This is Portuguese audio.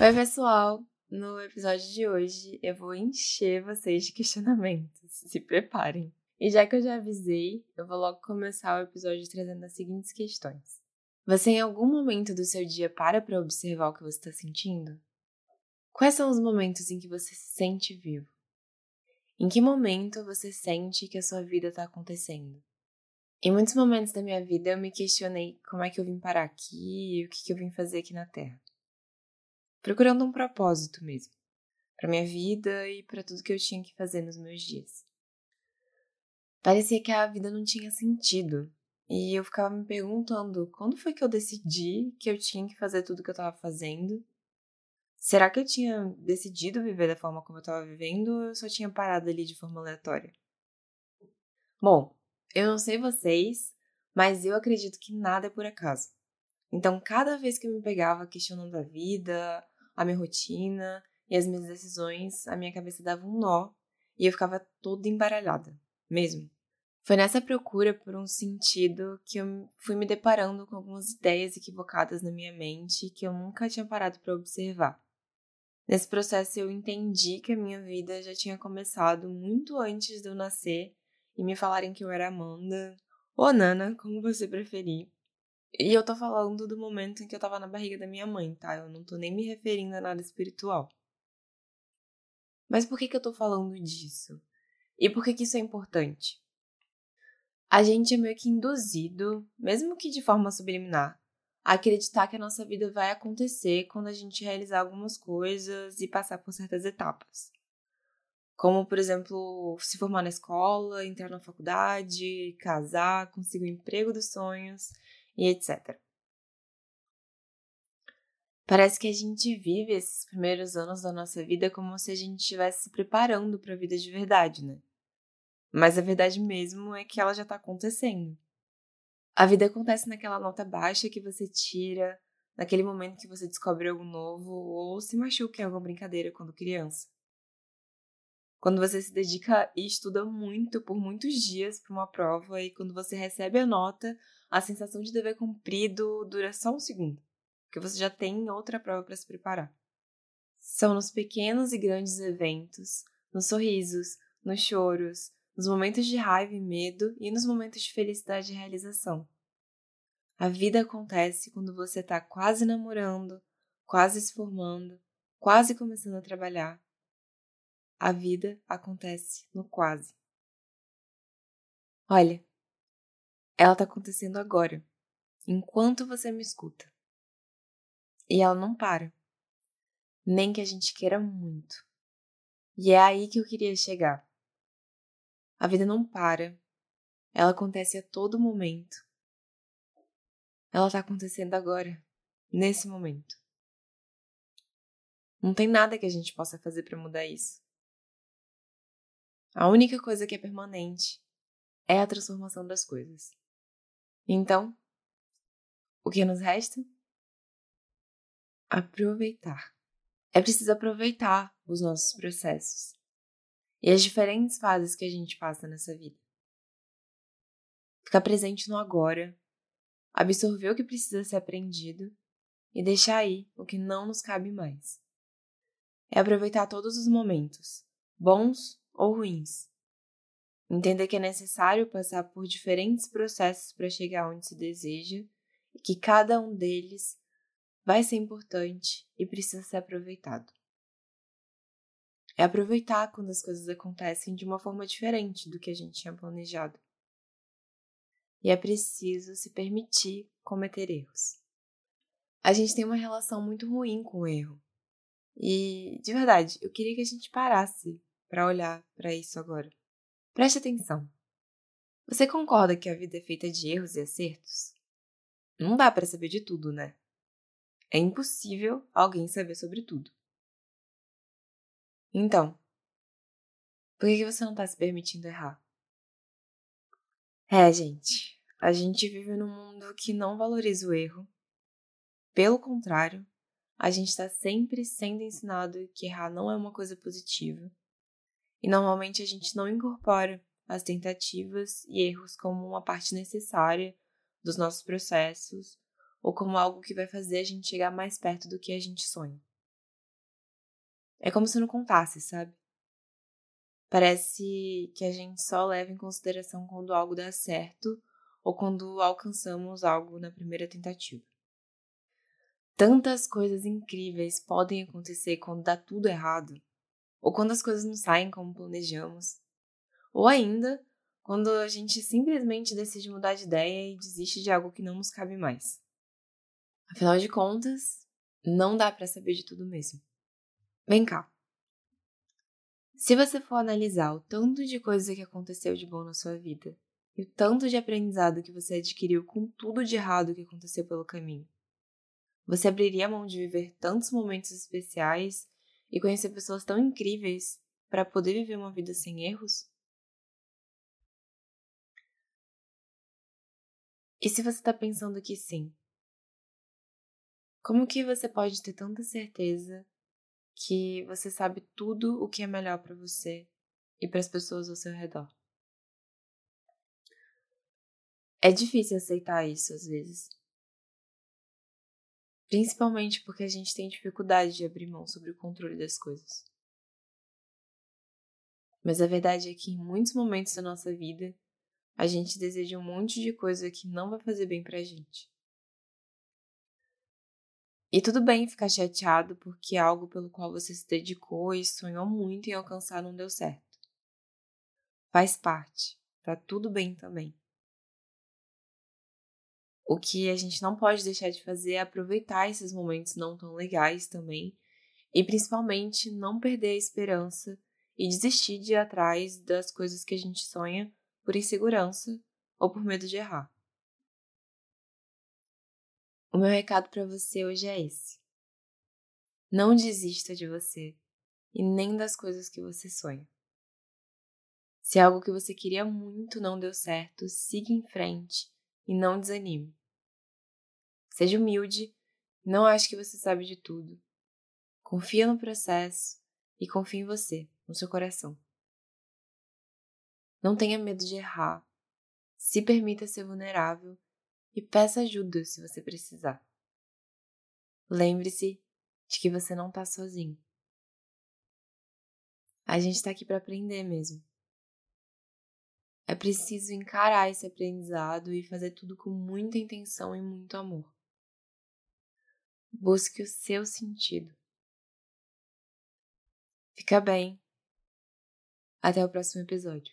Oi, pessoal! No episódio de hoje eu vou encher vocês de questionamentos. Se preparem. E já que eu já avisei, eu vou logo começar o episódio trazendo as seguintes questões. Você em algum momento do seu dia para para observar o que você está sentindo? Quais são os momentos em que você se sente vivo? Em que momento você sente que a sua vida está acontecendo? Em muitos momentos da minha vida eu me questionei como é que eu vim parar aqui e o que, que eu vim fazer aqui na Terra. Procurando um propósito mesmo, para minha vida e para tudo que eu tinha que fazer nos meus dias. Parecia que a vida não tinha sentido. E eu ficava me perguntando quando foi que eu decidi que eu tinha que fazer tudo que eu estava fazendo? Será que eu tinha decidido viver da forma como eu estava vivendo ou eu só tinha parado ali de forma aleatória? Bom, eu não sei vocês, mas eu acredito que nada é por acaso. Então, cada vez que eu me pegava questionando a vida, a minha rotina e as minhas decisões, a minha cabeça dava um nó e eu ficava toda embaralhada, mesmo. Foi nessa procura por um sentido que eu fui me deparando com algumas ideias equivocadas na minha mente que eu nunca tinha parado para observar. Nesse processo eu entendi que a minha vida já tinha começado muito antes de eu nascer e me falarem que eu era Amanda ou Nana, como você preferir. E eu tô falando do momento em que eu tava na barriga da minha mãe, tá? Eu não tô nem me referindo a nada espiritual. Mas por que que eu tô falando disso? E por que que isso é importante? a gente é meio que induzido, mesmo que de forma subliminar, a acreditar que a nossa vida vai acontecer quando a gente realizar algumas coisas e passar por certas etapas. Como, por exemplo, se formar na escola, entrar na faculdade, casar, conseguir o emprego dos sonhos e etc. Parece que a gente vive esses primeiros anos da nossa vida como se a gente estivesse se preparando para a vida de verdade, né? Mas a verdade mesmo é que ela já está acontecendo. A vida acontece naquela nota baixa que você tira, naquele momento que você descobre algo novo ou se machuca em alguma brincadeira quando criança. Quando você se dedica e estuda muito por muitos dias para uma prova e quando você recebe a nota, a sensação de dever cumprido dura só um segundo, porque você já tem outra prova para se preparar. São nos pequenos e grandes eventos, nos sorrisos, nos choros, nos momentos de raiva e medo e nos momentos de felicidade e realização. A vida acontece quando você está quase namorando, quase se formando, quase começando a trabalhar. A vida acontece no quase. Olha, ela está acontecendo agora, enquanto você me escuta. E ela não para, nem que a gente queira muito. E é aí que eu queria chegar. A vida não para. Ela acontece a todo momento. Ela está acontecendo agora, nesse momento. Não tem nada que a gente possa fazer para mudar isso. A única coisa que é permanente é a transformação das coisas. Então, o que nos resta? Aproveitar. É preciso aproveitar os nossos processos e as diferentes fases que a gente passa nessa vida. Ficar presente no agora, absorver o que precisa ser aprendido e deixar aí o que não nos cabe mais. É aproveitar todos os momentos, bons ou ruins. Entender que é necessário passar por diferentes processos para chegar onde se deseja e que cada um deles vai ser importante e precisa ser aproveitado. É aproveitar quando as coisas acontecem de uma forma diferente do que a gente tinha planejado. E é preciso se permitir cometer erros. A gente tem uma relação muito ruim com o erro. E, de verdade, eu queria que a gente parasse para olhar para isso agora. Preste atenção. Você concorda que a vida é feita de erros e acertos? Não dá para saber de tudo, né? É impossível alguém saber sobre tudo. Então, por que você não tá se permitindo errar? É, gente, a gente vive num mundo que não valoriza o erro. Pelo contrário, a gente está sempre sendo ensinado que errar não é uma coisa positiva. E normalmente a gente não incorpora as tentativas e erros como uma parte necessária dos nossos processos ou como algo que vai fazer a gente chegar mais perto do que a gente sonha. É como se não contasse, sabe? Parece que a gente só leva em consideração quando algo dá certo ou quando alcançamos algo na primeira tentativa. Tantas coisas incríveis podem acontecer quando dá tudo errado, ou quando as coisas não saem como planejamos, ou ainda quando a gente simplesmente decide mudar de ideia e desiste de algo que não nos cabe mais. Afinal de contas, não dá para saber de tudo mesmo. Vem cá. Se você for analisar o tanto de coisa que aconteceu de bom na sua vida e o tanto de aprendizado que você adquiriu com tudo de errado que aconteceu pelo caminho, você abriria a mão de viver tantos momentos especiais e conhecer pessoas tão incríveis para poder viver uma vida sem erros? E se você está pensando que sim, como que você pode ter tanta certeza que você sabe tudo o que é melhor para você e para as pessoas ao seu redor. É difícil aceitar isso às vezes. Principalmente porque a gente tem dificuldade de abrir mão sobre o controle das coisas. Mas a verdade é que em muitos momentos da nossa vida, a gente deseja um monte de coisa que não vai fazer bem pra gente. E tudo bem ficar chateado porque algo pelo qual você se dedicou e sonhou muito em alcançar não deu certo. Faz parte, tá tudo bem também. O que a gente não pode deixar de fazer é aproveitar esses momentos não tão legais também e principalmente não perder a esperança e desistir de ir atrás das coisas que a gente sonha por insegurança ou por medo de errar. O meu recado para você hoje é esse. Não desista de você e nem das coisas que você sonha. Se algo que você queria muito não deu certo, siga em frente e não desanime. Seja humilde, não ache que você sabe de tudo. Confia no processo e confie em você, no seu coração. Não tenha medo de errar. Se permita ser vulnerável e peça ajuda se você precisar. Lembre-se de que você não está sozinho. A gente está aqui para aprender mesmo. É preciso encarar esse aprendizado e fazer tudo com muita intenção e muito amor. Busque o seu sentido. Fica bem. Até o próximo episódio.